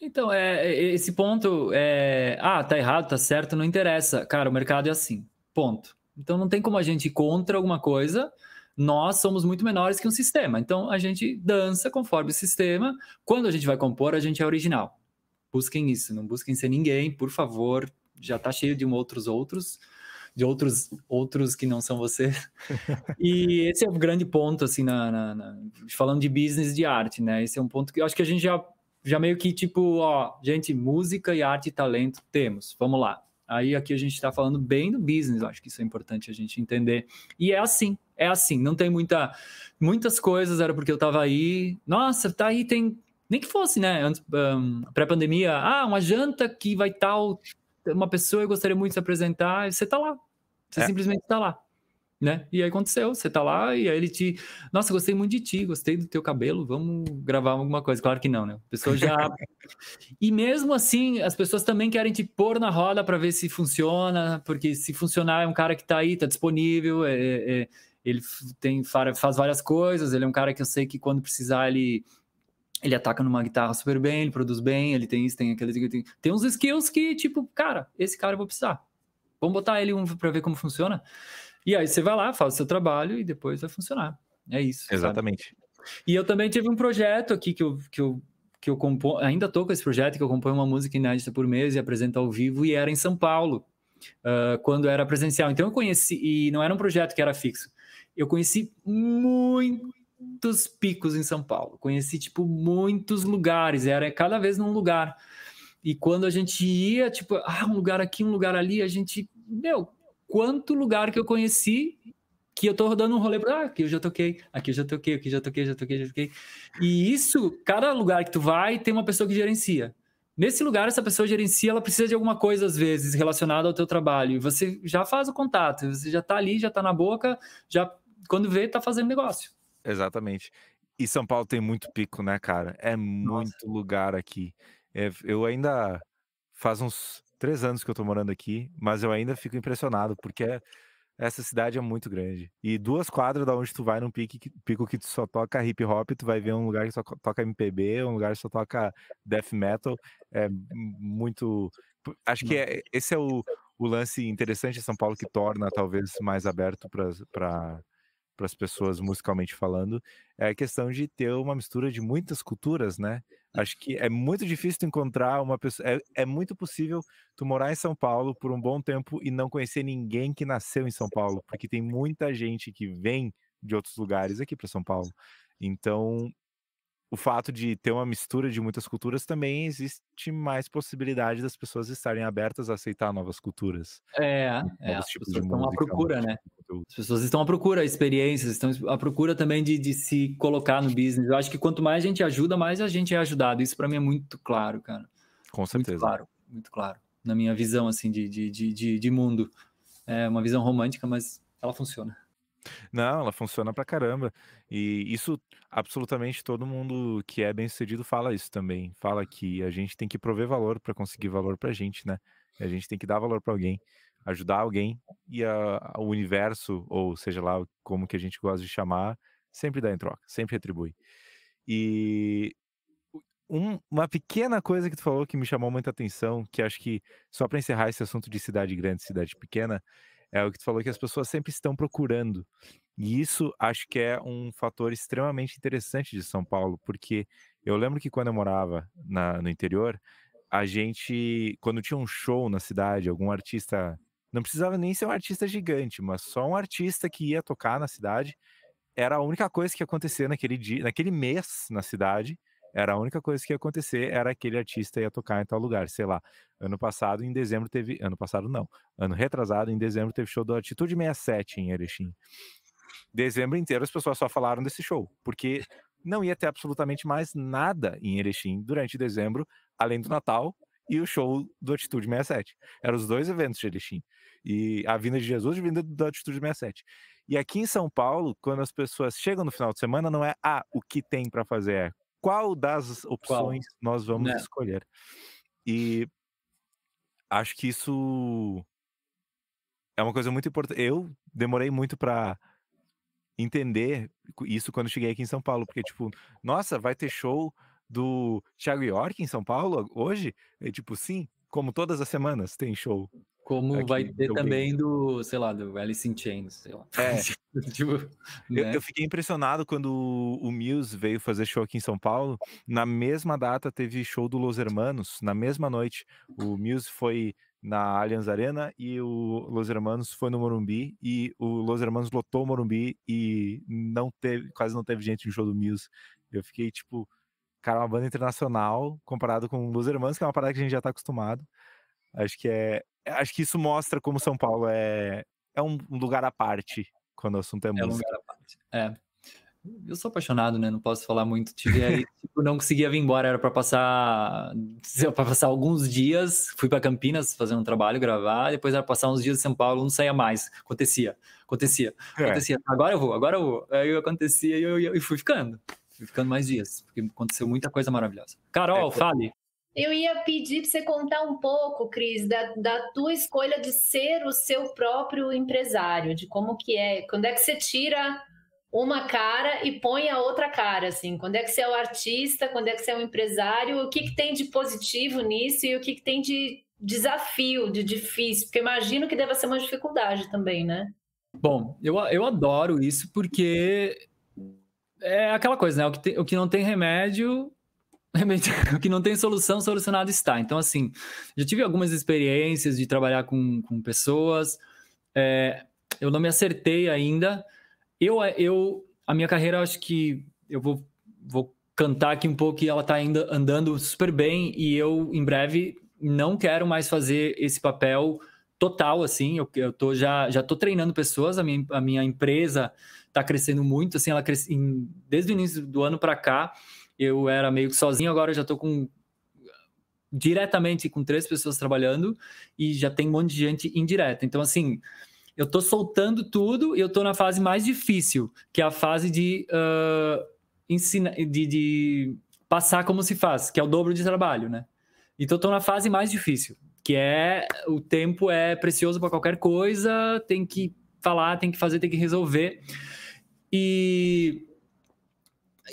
Então, é, é, esse ponto é. Ah, tá errado, tá certo, não interessa. Cara, o mercado é assim. Ponto. Então não tem como a gente ir contra alguma coisa. Nós somos muito menores que um sistema. Então a gente dança conforme o sistema. Quando a gente vai compor, a gente é original. Busquem isso, não busquem ser ninguém, por favor. Já tá cheio de outros outros de outros outros que não são você. e esse é o grande ponto, assim, na, na, na, falando de business de arte, né? Esse é um ponto que eu acho que a gente já já meio que tipo, ó, gente, música e arte e talento temos, vamos lá. Aí aqui a gente está falando bem do business, acho que isso é importante a gente entender. E é assim, é assim, não tem muita, muitas coisas, era porque eu estava aí, nossa, tá aí, tem, nem que fosse, né, antes, um, pré-pandemia, ah, uma janta que vai tal, uma pessoa eu gostaria muito de se apresentar, você tá lá, você é. simplesmente tá lá né? E aí aconteceu, você tá lá e aí ele te, nossa, gostei muito de ti, gostei do teu cabelo, vamos gravar alguma coisa. Claro que não, né? A pessoa já E mesmo assim, as pessoas também querem te pôr na roda para ver se funciona, porque se funcionar é um cara que tá aí, tá disponível, é, é, é ele tem faz várias coisas, ele é um cara que eu sei que quando precisar ele ele ataca numa guitarra super bem, ele produz bem, ele tem isso, tem aquele, tem, tem uns skills que tipo, cara, esse cara eu vou precisar. Vamos botar ele um para ver como funciona. E aí você vai lá, faz o seu trabalho e depois vai funcionar. É isso. Exatamente. Sabe? E eu também tive um projeto aqui que eu, que eu, que eu compor, ainda tô com esse projeto, que eu componho uma música inédita por mês e apresento ao vivo, e era em São Paulo, uh, quando era presencial. Então eu conheci, e não era um projeto que era fixo. Eu conheci muitos picos em São Paulo. Conheci, tipo, muitos lugares. Era cada vez num lugar. E quando a gente ia, tipo, ah, um lugar aqui, um lugar ali, a gente, meu, quanto lugar que eu conheci que eu tô rodando um rolê para ah, aqui eu já toquei, aqui eu já toquei, aqui eu já toquei, já toquei, já toquei. E isso, cada lugar que tu vai, tem uma pessoa que gerencia. Nesse lugar, essa pessoa gerencia, ela precisa de alguma coisa, às vezes, relacionada ao teu trabalho. E você já faz o contato, você já tá ali, já tá na boca, já quando vê, tá fazendo negócio. Exatamente. E São Paulo tem muito pico, né, cara? É muito Nossa. lugar aqui. É, eu ainda faz uns três anos que eu tô morando aqui, mas eu ainda fico impressionado, porque essa cidade é muito grande. E duas quadras da onde tu vai num pico, pico que tu só toca hip hop, tu vai ver um lugar que só toca MPB, um lugar que só toca death metal. É muito. Acho que é, esse é o, o lance interessante de São Paulo que torna talvez mais aberto para para as pessoas musicalmente falando, é a questão de ter uma mistura de muitas culturas, né? Acho que é muito difícil encontrar uma pessoa. É, é, muito possível tu morar em São Paulo por um bom tempo e não conhecer ninguém que nasceu em São Paulo, porque tem muita gente que vem de outros lugares aqui para São Paulo. Então, o fato de ter uma mistura de muitas culturas também existe mais possibilidade das pessoas estarem abertas a aceitar novas culturas. É, é as pessoas estão à procura, né? As pessoas estão à procura, experiências, estão à procura também de, de se colocar no business. Eu acho que quanto mais a gente ajuda, mais a gente é ajudado. Isso para mim é muito claro, cara. Com certeza. Muito claro, muito claro. Na minha visão, assim, de, de, de, de mundo. É uma visão romântica, mas ela funciona. Não, ela funciona pra caramba. E isso, absolutamente todo mundo que é bem sucedido fala isso também. Fala que a gente tem que prover valor para conseguir valor pra gente, né? A gente tem que dar valor para alguém, ajudar alguém e a, o universo, ou seja lá como que a gente gosta de chamar, sempre dá em troca, sempre retribui. E um, uma pequena coisa que tu falou que me chamou muita atenção, que acho que só para encerrar esse assunto de cidade grande, cidade pequena, é o que tu falou que as pessoas sempre estão procurando. E isso acho que é um fator extremamente interessante de São Paulo, porque eu lembro que quando eu morava na, no interior, a gente, quando tinha um show na cidade, algum artista, não precisava nem ser um artista gigante, mas só um artista que ia tocar na cidade, era a única coisa que ia acontecer naquele dia, naquele mês na cidade, Era a única coisa que ia acontecer, era aquele artista ia tocar em tal lugar, sei lá. Ano passado, em dezembro, teve. Ano passado, não. Ano retrasado, em dezembro, teve show do Atitude 67 em Erechim. Dezembro inteiro as pessoas só falaram desse show, porque não ia ter absolutamente mais nada em Erechim durante dezembro, além do Natal e o show do Atitude 67. Eram os dois eventos de Erechim. E a vinda de Jesus e a vinda do Atitude 67. E aqui em São Paulo, quando as pessoas chegam no final de semana, não é ah, o que tem para fazer, é qual das opções qual? nós vamos é. escolher. E acho que isso é uma coisa muito importante. Eu demorei muito para entender isso quando cheguei aqui em São Paulo, porque tipo, nossa, vai ter show do Thiago York em São Paulo hoje? É tipo, sim, como todas as semanas tem show. Como Aqui, vai ter também do, sei lá, do Alice in Chains, sei lá. É. tipo, né? eu, eu, fiquei impressionado quando o Muse veio fazer show aqui em São Paulo. Na mesma data teve show do Los Hermanos, na mesma noite. O Muse foi na Allianz Arena e o Los Hermanos foi no Morumbi e o Los Hermanos lotou o Morumbi e não teve, quase não teve gente no show do Muse. Eu fiquei tipo, cara, uma banda internacional comparado com Los Hermanos, que é uma parada que a gente já tá acostumado. Acho que é, acho que isso mostra como São Paulo é, é um lugar à parte quando o assunto é, música. É um lugar à parte. É. Eu sou apaixonado, né? Não posso falar muito. Tive aí, tipo, não conseguia vir embora, era para passar para passar alguns dias. Fui para Campinas fazer um trabalho, gravar, depois era passar uns dias em São Paulo, não saía mais. Acontecia, acontecia, é. acontecia. Agora eu vou, agora eu vou. Aí acontecia e eu, eu, eu, fui ficando. Fui ficando mais dias, porque aconteceu muita coisa maravilhosa. Carol, é, fale. Eu ia pedir para você contar um pouco, Cris, da, da tua escolha de ser o seu próprio empresário, de como que é, quando é que você tira uma cara e põe a outra cara, assim, quando é que você é o artista, quando é que você é o empresário, o que, que tem de positivo nisso e o que, que tem de desafio, de difícil, porque imagino que deve ser uma dificuldade também, né? Bom, eu, eu adoro isso porque é aquela coisa, né? O que, o que não tem remédio o que não tem solução, solucionado está. Então, assim, já tive algumas experiências de trabalhar com, com pessoas, é, eu não me acertei ainda. Eu, eu, a minha carreira, acho que eu vou, vou cantar aqui um pouco e ela está ainda andando super bem e eu, em breve, não quero mais fazer esse papel total, assim, eu, eu tô já, já tô treinando pessoas, a minha, a minha empresa está crescendo muito, assim, ela cresce, em, desde o início do ano para cá, eu era meio que sozinho, agora já estou com diretamente com três pessoas trabalhando e já tem um monte de gente indireta. Então, assim, eu estou soltando tudo e eu estou na fase mais difícil, que é a fase de uh, de, de, passar como se faz, que é o dobro de trabalho, né? Então, estou na fase mais difícil, que é o tempo é precioso para qualquer coisa, tem que falar, tem que fazer, tem que resolver. E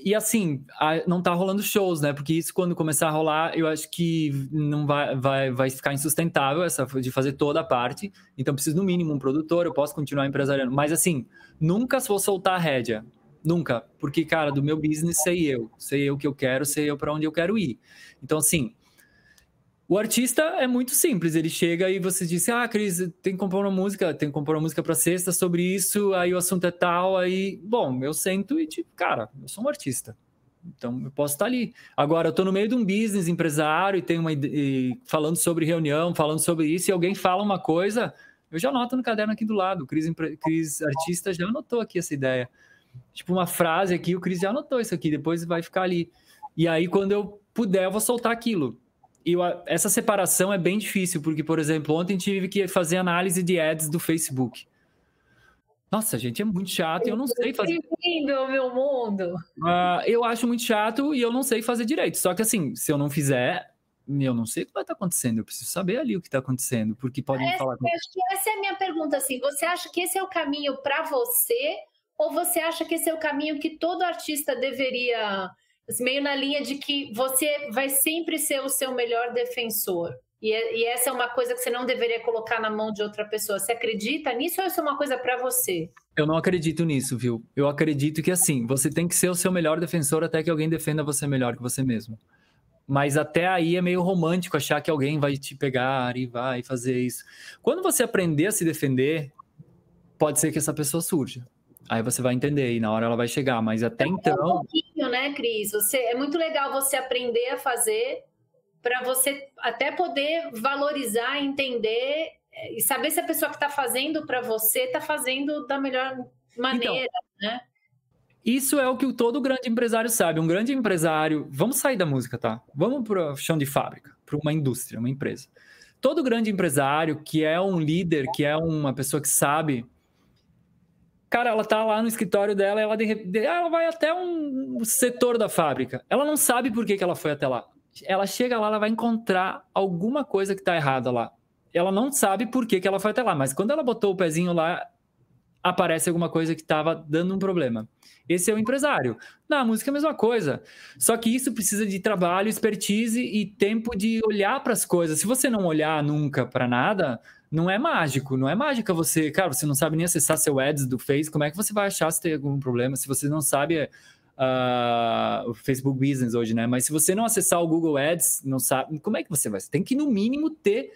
e assim, não tá rolando shows, né? Porque isso, quando começar a rolar, eu acho que não vai, vai, vai ficar insustentável essa de fazer toda a parte. Então, preciso, no mínimo, um produtor, eu posso continuar empresariando. Mas, assim, nunca vou soltar a rédea. Nunca. Porque, cara, do meu business sei eu. Sei eu o que eu quero, sei eu para onde eu quero ir. Então, assim, o artista é muito simples, ele chega e você diz: Ah, Cris, tem que compor uma música, tem que compor uma música para sexta sobre isso, aí o assunto é tal, aí, bom, eu sento e tipo, cara, eu sou um artista. Então eu posso estar ali. Agora, eu estou no meio de um business empresário e tem uma e, falando sobre reunião, falando sobre isso, e alguém fala uma coisa, eu já anoto no caderno aqui do lado. O Cris, Cris Artista já anotou aqui essa ideia. Tipo, uma frase aqui, o Cris já anotou isso aqui, depois vai ficar ali. E aí, quando eu puder, eu vou soltar aquilo. E essa separação é bem difícil, porque, por exemplo, ontem tive que fazer análise de ads do Facebook. Nossa, gente, é muito chato e eu não sei fazer. Lindo, meu mundo! Uh, eu acho muito chato e eu não sei fazer direito. Só que, assim, se eu não fizer, eu não sei o que vai estar acontecendo. Eu preciso saber ali o que está acontecendo, porque podem essa, falar. Acho que essa é a minha pergunta. Assim, você acha que esse é o caminho para você? Ou você acha que esse é o caminho que todo artista deveria meio na linha de que você vai sempre ser o seu melhor defensor. E, é, e, essa é uma coisa que você não deveria colocar na mão de outra pessoa. Você acredita nisso ou isso é uma coisa para você? Eu não acredito nisso, viu? Eu acredito que assim, você tem que ser o seu melhor defensor até que alguém defenda você melhor que você mesmo. Mas até aí é meio romântico achar que alguém vai te pegar e vai fazer isso. Quando você aprender a se defender, pode ser que essa pessoa surja. Aí você vai entender e na hora ela vai chegar, mas até é então. Um pouquinho, né, Cris? Você, é muito legal você aprender a fazer para você até poder valorizar, entender é, e saber se a pessoa que está fazendo para você está fazendo da melhor maneira, então, né? Isso é o que todo grande empresário sabe. Um grande empresário, vamos sair da música, tá? Vamos para o chão de fábrica, para uma indústria, uma empresa. Todo grande empresário que é um líder, que é uma pessoa que sabe Cara, ela tá lá no escritório dela, ela, de, ela vai até um setor da fábrica. Ela não sabe por que, que ela foi até lá. Ela chega lá, ela vai encontrar alguma coisa que está errada lá. Ela não sabe por que, que ela foi até lá, mas quando ela botou o pezinho lá, aparece alguma coisa que estava dando um problema. Esse é o empresário. Na música é a mesma coisa. Só que isso precisa de trabalho, expertise e tempo de olhar para as coisas. Se você não olhar nunca para nada, não é mágico, não é mágica você, cara, você não sabe nem acessar seu ads do Face, como é que você vai achar se tem algum problema? Se você não sabe uh, o Facebook Business hoje, né? Mas se você não acessar o Google Ads, não sabe, como é que você vai? Você tem que no mínimo ter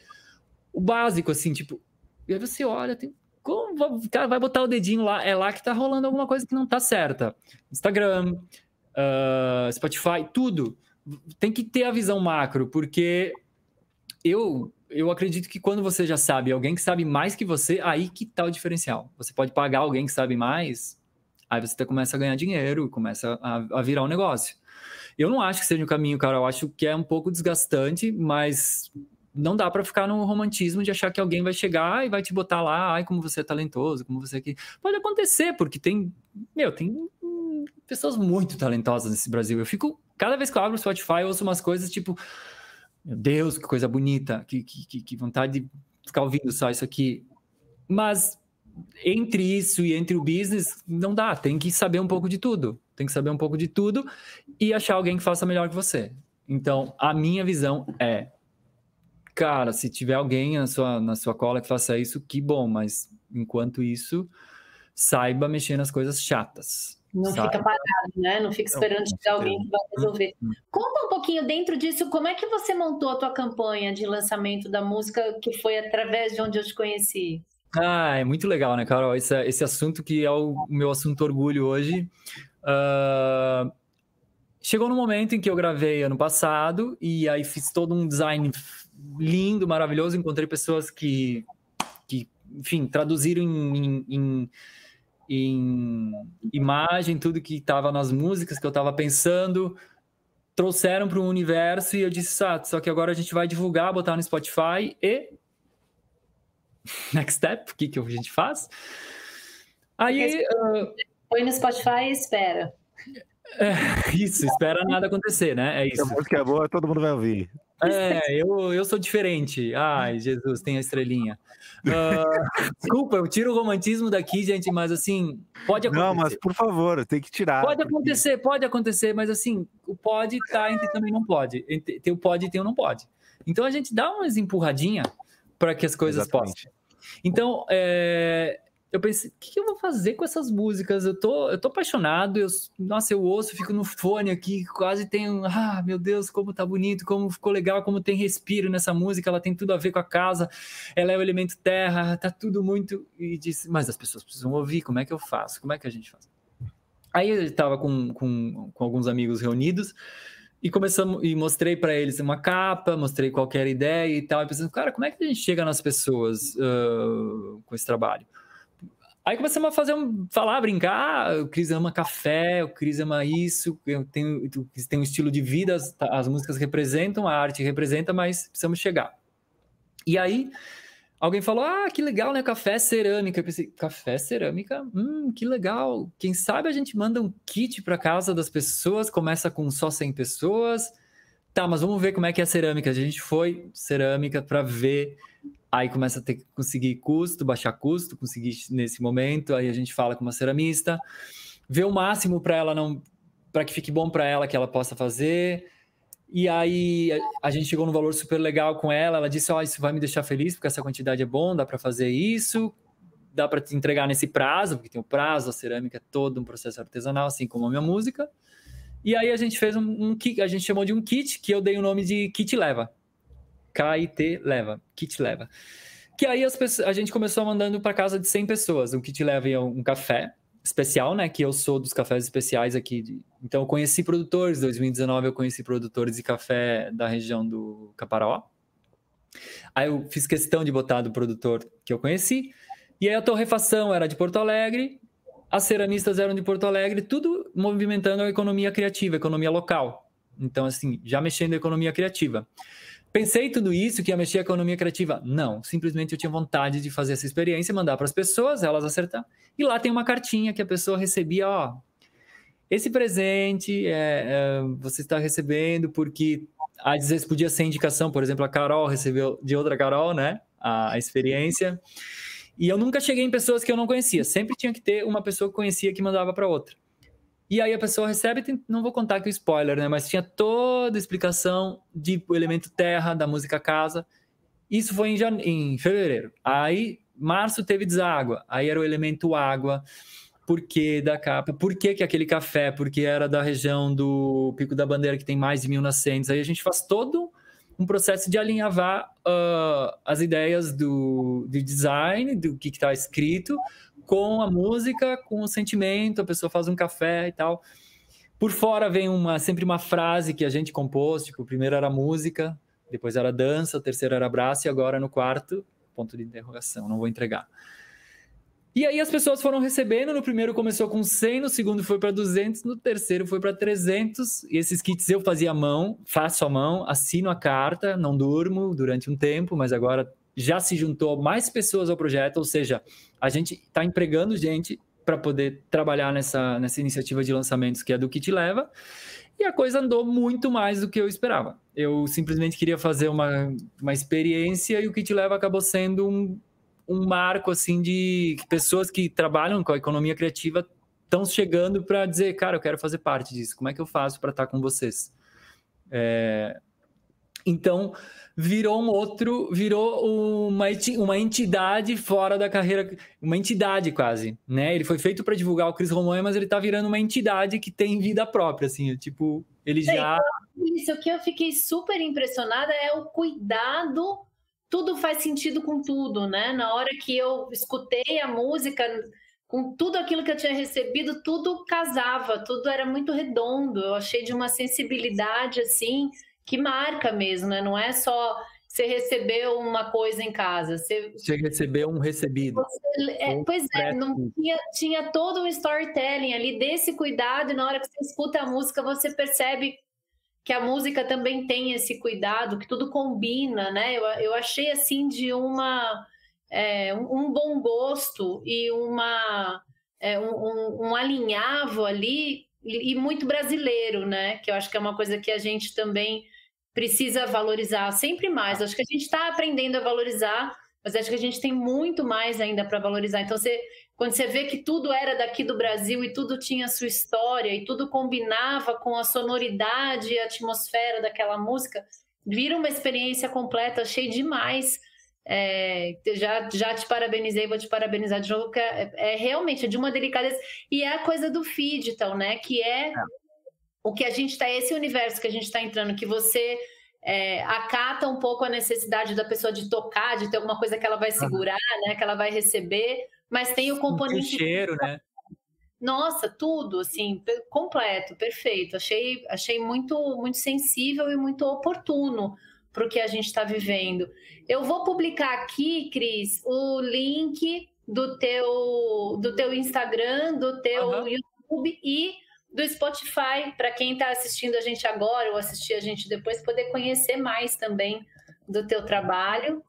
o básico assim, tipo, e aí você olha, tem como, cara, vai botar o dedinho lá, é lá que tá rolando alguma coisa que não tá certa. Instagram, uh, Spotify, tudo. Tem que ter a visão macro, porque eu eu acredito que quando você já sabe alguém que sabe mais que você, aí que tá o diferencial. Você pode pagar alguém que sabe mais, aí você começa a ganhar dinheiro, começa a, a virar um negócio. Eu não acho que seja o um caminho, cara. Eu acho que é um pouco desgastante, mas não dá para ficar no romantismo de achar que alguém vai chegar e vai te botar lá, ai, como você é talentoso, como você aqui. Pode acontecer, porque tem, meu, tem pessoas muito talentosas nesse Brasil. Eu fico, cada vez que eu abro o Spotify, eu ouço umas coisas tipo, meu Deus, que coisa bonita, que, que, que vontade de ficar ouvindo só isso aqui. Mas entre isso e entre o business, não dá. Tem que saber um pouco de tudo. Tem que saber um pouco de tudo e achar alguém que faça melhor que você. Então, a minha visão é: cara, se tiver alguém na sua, na sua cola que faça isso, que bom, mas enquanto isso, saiba mexer nas coisas chatas. Não Sabe? fica parado, né? Não fica esperando chegar alguém que vai resolver. Uhum. Conta um pouquinho dentro disso, como é que você montou a tua campanha de lançamento da música que foi através de onde eu te conheci? Ah, é muito legal, né, Carol? Esse, esse assunto que é o meu assunto orgulho hoje. Uh, chegou no momento em que eu gravei ano passado e aí fiz todo um design lindo, maravilhoso. Encontrei pessoas que, que enfim, traduziram em, em, em em imagem, tudo que estava nas músicas que eu estava pensando, trouxeram para o universo e eu disse, ah, só que agora a gente vai divulgar, botar no Spotify e next step, o que, que a gente faz? Aí uh... põe no Spotify e espera. É, isso, espera nada acontecer, né? É isso. Se a música é boa, todo mundo vai ouvir. É, eu, eu sou diferente. Ai, Jesus, tem a estrelinha. Uh, desculpa, eu tiro o romantismo daqui, gente, mas assim, pode acontecer. Não, mas por favor, tem que tirar. Pode acontecer, pode acontecer, mas assim, o pode tá entre também não pode. Tem o pode e tem o não pode. Então a gente dá umas empurradinha para que as coisas Exatamente. possam. Então, é, eu pensei, o que eu vou fazer com essas músicas? Eu tô, eu tô apaixonado, eu, nossa, eu ouço, fico no fone aqui, quase tenho, ah, meu Deus, como tá bonito, como ficou legal, como tem respiro nessa música, ela tem tudo a ver com a casa, ela é o elemento terra, tá tudo muito. E disse, mas as pessoas precisam ouvir, como é que eu faço? Como é que a gente faz? Aí eu estava com, com, com alguns amigos reunidos, e começamos e mostrei para eles uma capa, mostrei qualquer ideia e tal. E pensando, cara, como é que a gente chega nas pessoas uh, com esse trabalho? Aí começamos a fazer um, falar, brincar. Ah, o Cris ama café, o Cris ama isso, eu tenho, tem um estilo de vida, as, tá, as músicas representam, a arte representa, mas precisamos chegar. E aí alguém falou: Ah, que legal, né? Café cerâmica. Eu pensei, café cerâmica? Hum, que legal. Quem sabe a gente manda um kit para casa das pessoas, começa com só 100 pessoas. Tá, mas vamos ver como é que é a cerâmica. A gente foi cerâmica para ver Aí começa a ter que conseguir custo, baixar custo, conseguir nesse momento. Aí a gente fala com uma ceramista, vê o máximo para ela não, para que fique bom para ela que ela possa fazer. E aí a, gente chegou num valor super legal com ela. Ela disse: "Ó, oh, isso vai me deixar feliz porque essa quantidade é bom, dá para fazer isso, dá para te entregar nesse prazo, porque tem o prazo, a cerâmica é todo um processo artesanal, assim como a minha música". E aí a gente fez um, um kit, a gente chamou de um kit que eu dei o nome de kit leva. KIT leva, kit leva. Que aí as pessoas, a gente começou mandando para casa de 100 pessoas. Um kit leva um café, especial, né? Que eu sou dos cafés especiais aqui. Então, eu conheci produtores. Em 2019, eu conheci produtores de café da região do Caparó. Aí eu fiz questão de botar do produtor que eu conheci. E aí a torrefação era de Porto Alegre, as ceramistas eram de Porto Alegre, tudo movimentando a economia criativa, a economia local. Então, assim, já mexendo a economia criativa. Pensei tudo isso que ia mexer a economia criativa? Não, simplesmente eu tinha vontade de fazer essa experiência, mandar para as pessoas, elas acertar. E lá tem uma cartinha que a pessoa recebia, ó, esse presente é, é, você está recebendo porque às vezes podia ser indicação, por exemplo, a Carol recebeu de outra Carol, né? A, a experiência. E eu nunca cheguei em pessoas que eu não conhecia. Sempre tinha que ter uma pessoa que conhecia que mandava para outra. E aí a pessoa recebe, não vou contar aqui o spoiler, né? Mas tinha toda a explicação de o elemento terra da música casa. Isso foi em, em fevereiro. Aí março teve deságua. Aí era o elemento água. Por que da capa? Por que, que aquele café? Porque era da região do Pico da Bandeira que tem mais de mil nascentes. Aí a gente faz todo um processo de alinhavar uh, as ideias do, do design, do que está escrito, com a música, com o sentimento, a pessoa faz um café e tal. Por fora vem uma sempre uma frase que a gente compôs, tipo, o primeiro era música, depois era dança, o terceiro era abraço e agora no quarto, ponto de interrogação, não vou entregar. E aí as pessoas foram recebendo, no primeiro começou com 100, no segundo foi para 200, no terceiro foi para 300. E esses kits eu fazia à mão, faço à mão, assino a carta, não durmo durante um tempo, mas agora já se juntou mais pessoas ao projeto, ou seja, a gente está empregando gente para poder trabalhar nessa, nessa iniciativa de lançamentos que é do Kit Leva. E a coisa andou muito mais do que eu esperava. Eu simplesmente queria fazer uma, uma experiência e o Kit Leva acabou sendo um, um marco assim de pessoas que trabalham com a economia criativa estão chegando para dizer, cara, eu quero fazer parte disso. Como é que eu faço para estar com vocês? É... Então, virou um outro, virou uma, uma entidade fora da carreira, uma entidade quase, né? Ele foi feito para divulgar o Cris Romanha, mas ele está virando uma entidade que tem vida própria, assim, tipo, ele já... Isso, o que eu fiquei super impressionada é o cuidado, tudo faz sentido com tudo, né? Na hora que eu escutei a música, com tudo aquilo que eu tinha recebido, tudo casava, tudo era muito redondo. Eu achei de uma sensibilidade assim que marca mesmo, né? Não é só você recebeu uma coisa em casa. Você, você recebeu um recebido. Você, é, pois é, não tinha, tinha todo um storytelling ali desse cuidado, e na hora que você escuta a música, você percebe que a música também tem esse cuidado, que tudo combina, né? Eu, eu achei assim de uma é, um, bom gosto e uma é, um, um, um alinhavo ali e, e muito brasileiro, né? Que eu acho que é uma coisa que a gente também precisa valorizar sempre mais. Acho que a gente está aprendendo a valorizar, mas acho que a gente tem muito mais ainda para valorizar. Então, você, quando você vê que tudo era daqui do Brasil e tudo tinha sua história e tudo combinava com a sonoridade e a atmosfera daquela música, vira uma experiência completa. Achei demais. É, já, já te parabenizei, vou te parabenizar de novo, que é, é realmente de uma delicadeza. E é a coisa do feed, então, né? Que é, é o que a gente está, esse universo que a gente está entrando, que você é, acata um pouco a necessidade da pessoa de tocar, de ter alguma coisa que ela vai segurar, né? Que ela vai receber, mas tem o componente. O cheiro, né? Nossa, tudo, assim, completo, perfeito. Achei, achei muito, muito sensível e muito oportuno para o que a gente está vivendo. Eu vou publicar aqui, Cris, o link do teu, do teu Instagram, do teu uhum. YouTube e do Spotify, para quem está assistindo a gente agora ou assistir a gente depois, poder conhecer mais também do teu trabalho.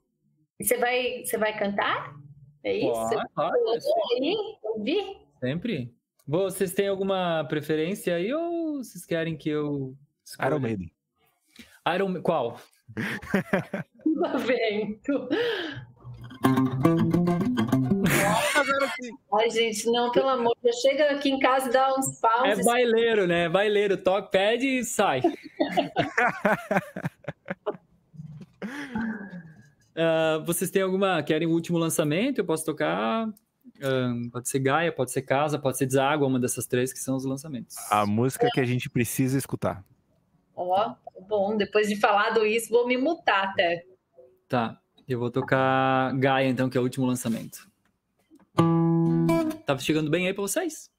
Você vai, você vai cantar? É isso? Pode, pode. Ouvir? Sempre. Vocês têm alguma preferência aí ou vocês querem que eu escolha? Iron Maiden. Iron Qual? Vento. Ai, gente, não, pelo amor Deus, chega aqui em casa e dá uns paus. É baileiro, né? Baileiro, toque, pede e sai. uh, vocês têm alguma. Querem o último lançamento? Eu posso tocar. Uh, pode ser Gaia, pode ser Casa, pode ser Deságua, uma dessas três que são os lançamentos. A música que a gente precisa escutar. Ó, oh, bom, depois de falado isso, vou me mutar até. Tá, eu vou tocar Gaia, então, que é o último lançamento. Tá chegando bem aí para vocês?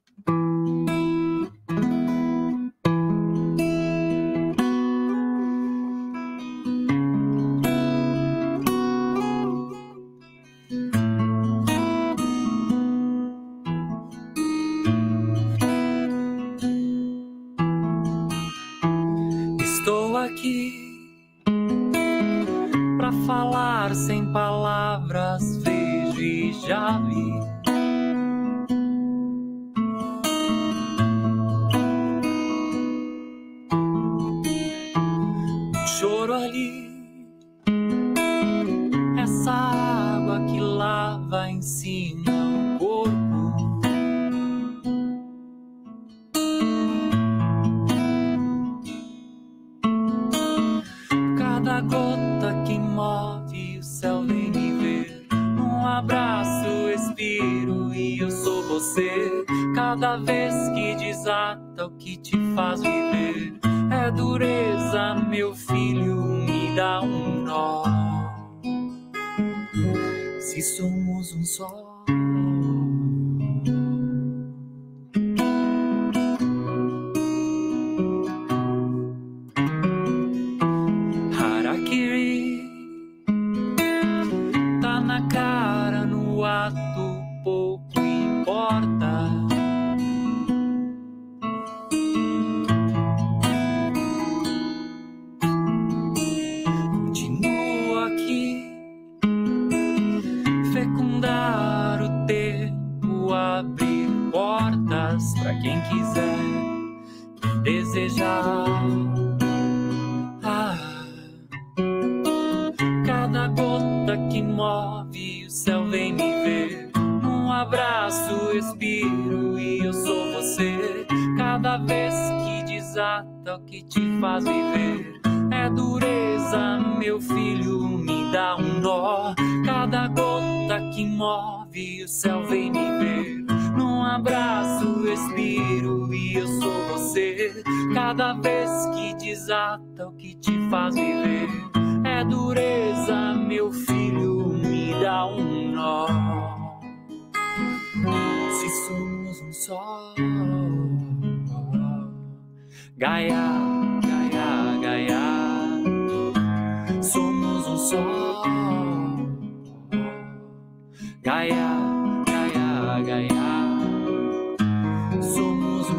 quiser desejar. Ah, cada gota que move o céu vem me ver. Um abraço, expiro e eu sou você. Cada vez que desata o que te faz viver. É dureza, meu filho, me dá um dó. Cada gota que move o céu vem me ver um abraço, respiro e eu sou você. Cada vez que desata o que te faz viver, é dureza, meu filho, me dá um nó. Se somos um só, Gaia, Gaia, Gaia, somos um só, Gaia, Gaia, Gaia.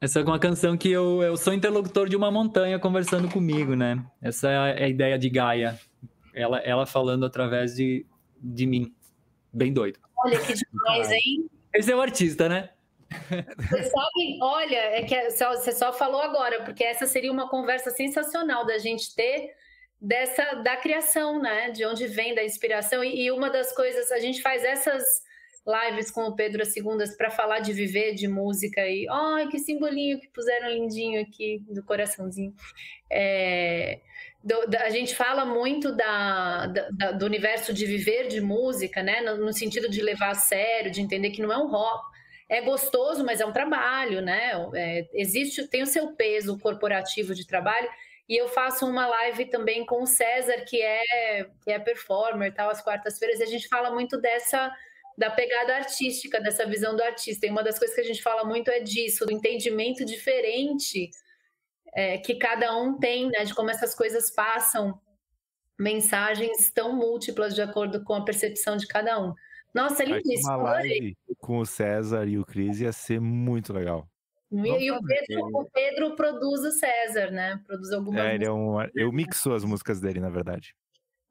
Essa é uma canção que eu, eu sou interlocutor de uma montanha conversando comigo, né? Essa é a ideia de Gaia, ela, ela falando através de, de mim, bem doido. Olha que demais, hein? Esse é o artista, né? Olha, é que você só falou agora, porque essa seria uma conversa sensacional da gente ter dessa da criação, né? De onde vem da inspiração. E, e, uma das coisas, a gente faz essas lives com o Pedro às segundas para falar de viver, de música e ai, que simbolinho que puseram lindinho aqui do coraçãozinho. É, do, da, a gente fala muito da, da, do universo de viver de música, né? No, no, sentido de levar a sério, de entender que não é um rock. É gostoso, mas é um trabalho, né? É, existe, tem o seu peso corporativo de trabalho, e eu faço uma live também com o César, que é, que é performer, tal, às quartas-feiras, e a gente fala muito dessa da pegada artística, dessa visão do artista. E uma das coisas que a gente fala muito é disso, do entendimento diferente é, que cada um tem, né, de como essas coisas passam mensagens tão múltiplas de acordo com a percepção de cada um. Nossa, é lindíssimo. Uma live com o César e o Cris ia ser muito legal. E, o Pedro, o Pedro, produz o César, né? Produz algumas é, ele é um, Eu mixo as músicas dele, na verdade.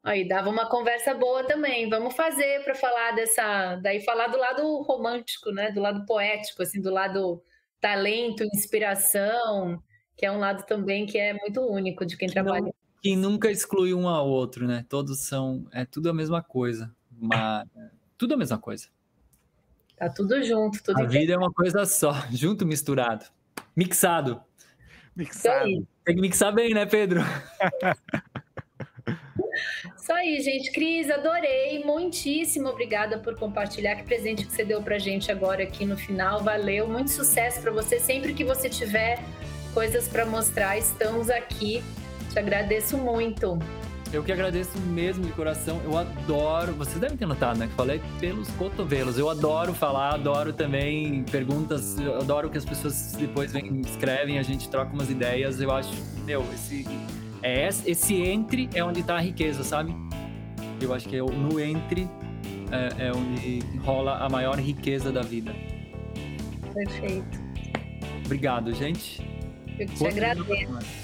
Aí dava uma conversa boa também. Vamos fazer para falar dessa. Daí falar do lado romântico, né? Do lado poético, assim, do lado talento, inspiração, que é um lado também que é muito único de quem que trabalha. Não, que nunca exclui um ao outro, né? Todos são. É tudo a mesma coisa. Mas, tudo a mesma coisa. Tá tudo junto, tudo A vida é uma coisa só, junto, misturado. Mixado. Mixado. Tem que mixar bem, né, Pedro? Isso aí, gente. Cris, adorei. Muitíssimo obrigada por compartilhar. Que presente que você deu pra gente agora aqui no final. Valeu. Muito sucesso para você. Sempre que você tiver coisas para mostrar, estamos aqui. Te agradeço muito. Eu que agradeço mesmo de coração. Eu adoro. Vocês devem ter notado, né? Que falei pelos cotovelos. Eu adoro falar, adoro também perguntas. Adoro que as pessoas depois vêm, escrevem, a gente troca umas ideias. Eu acho, meu, esse é esse entre é onde está a riqueza, sabe? Eu acho que é no entre é, é onde rola a maior riqueza da vida. Perfeito. Obrigado, gente. Eu te Boa agradeço.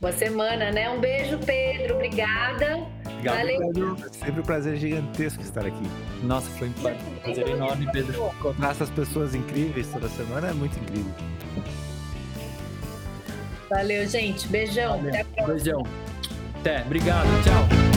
Boa semana, né? Um beijo, Pedro. Obrigada. Obrigado, Valeu. Pedro. É sempre um prazer gigantesco estar aqui. Nossa, foi um prazer enorme, Pedro. Encontrar essas pessoas incríveis toda semana é muito incrível. Valeu, gente. Beijão. Valeu. Até Beijão. Até. Obrigado. Tchau.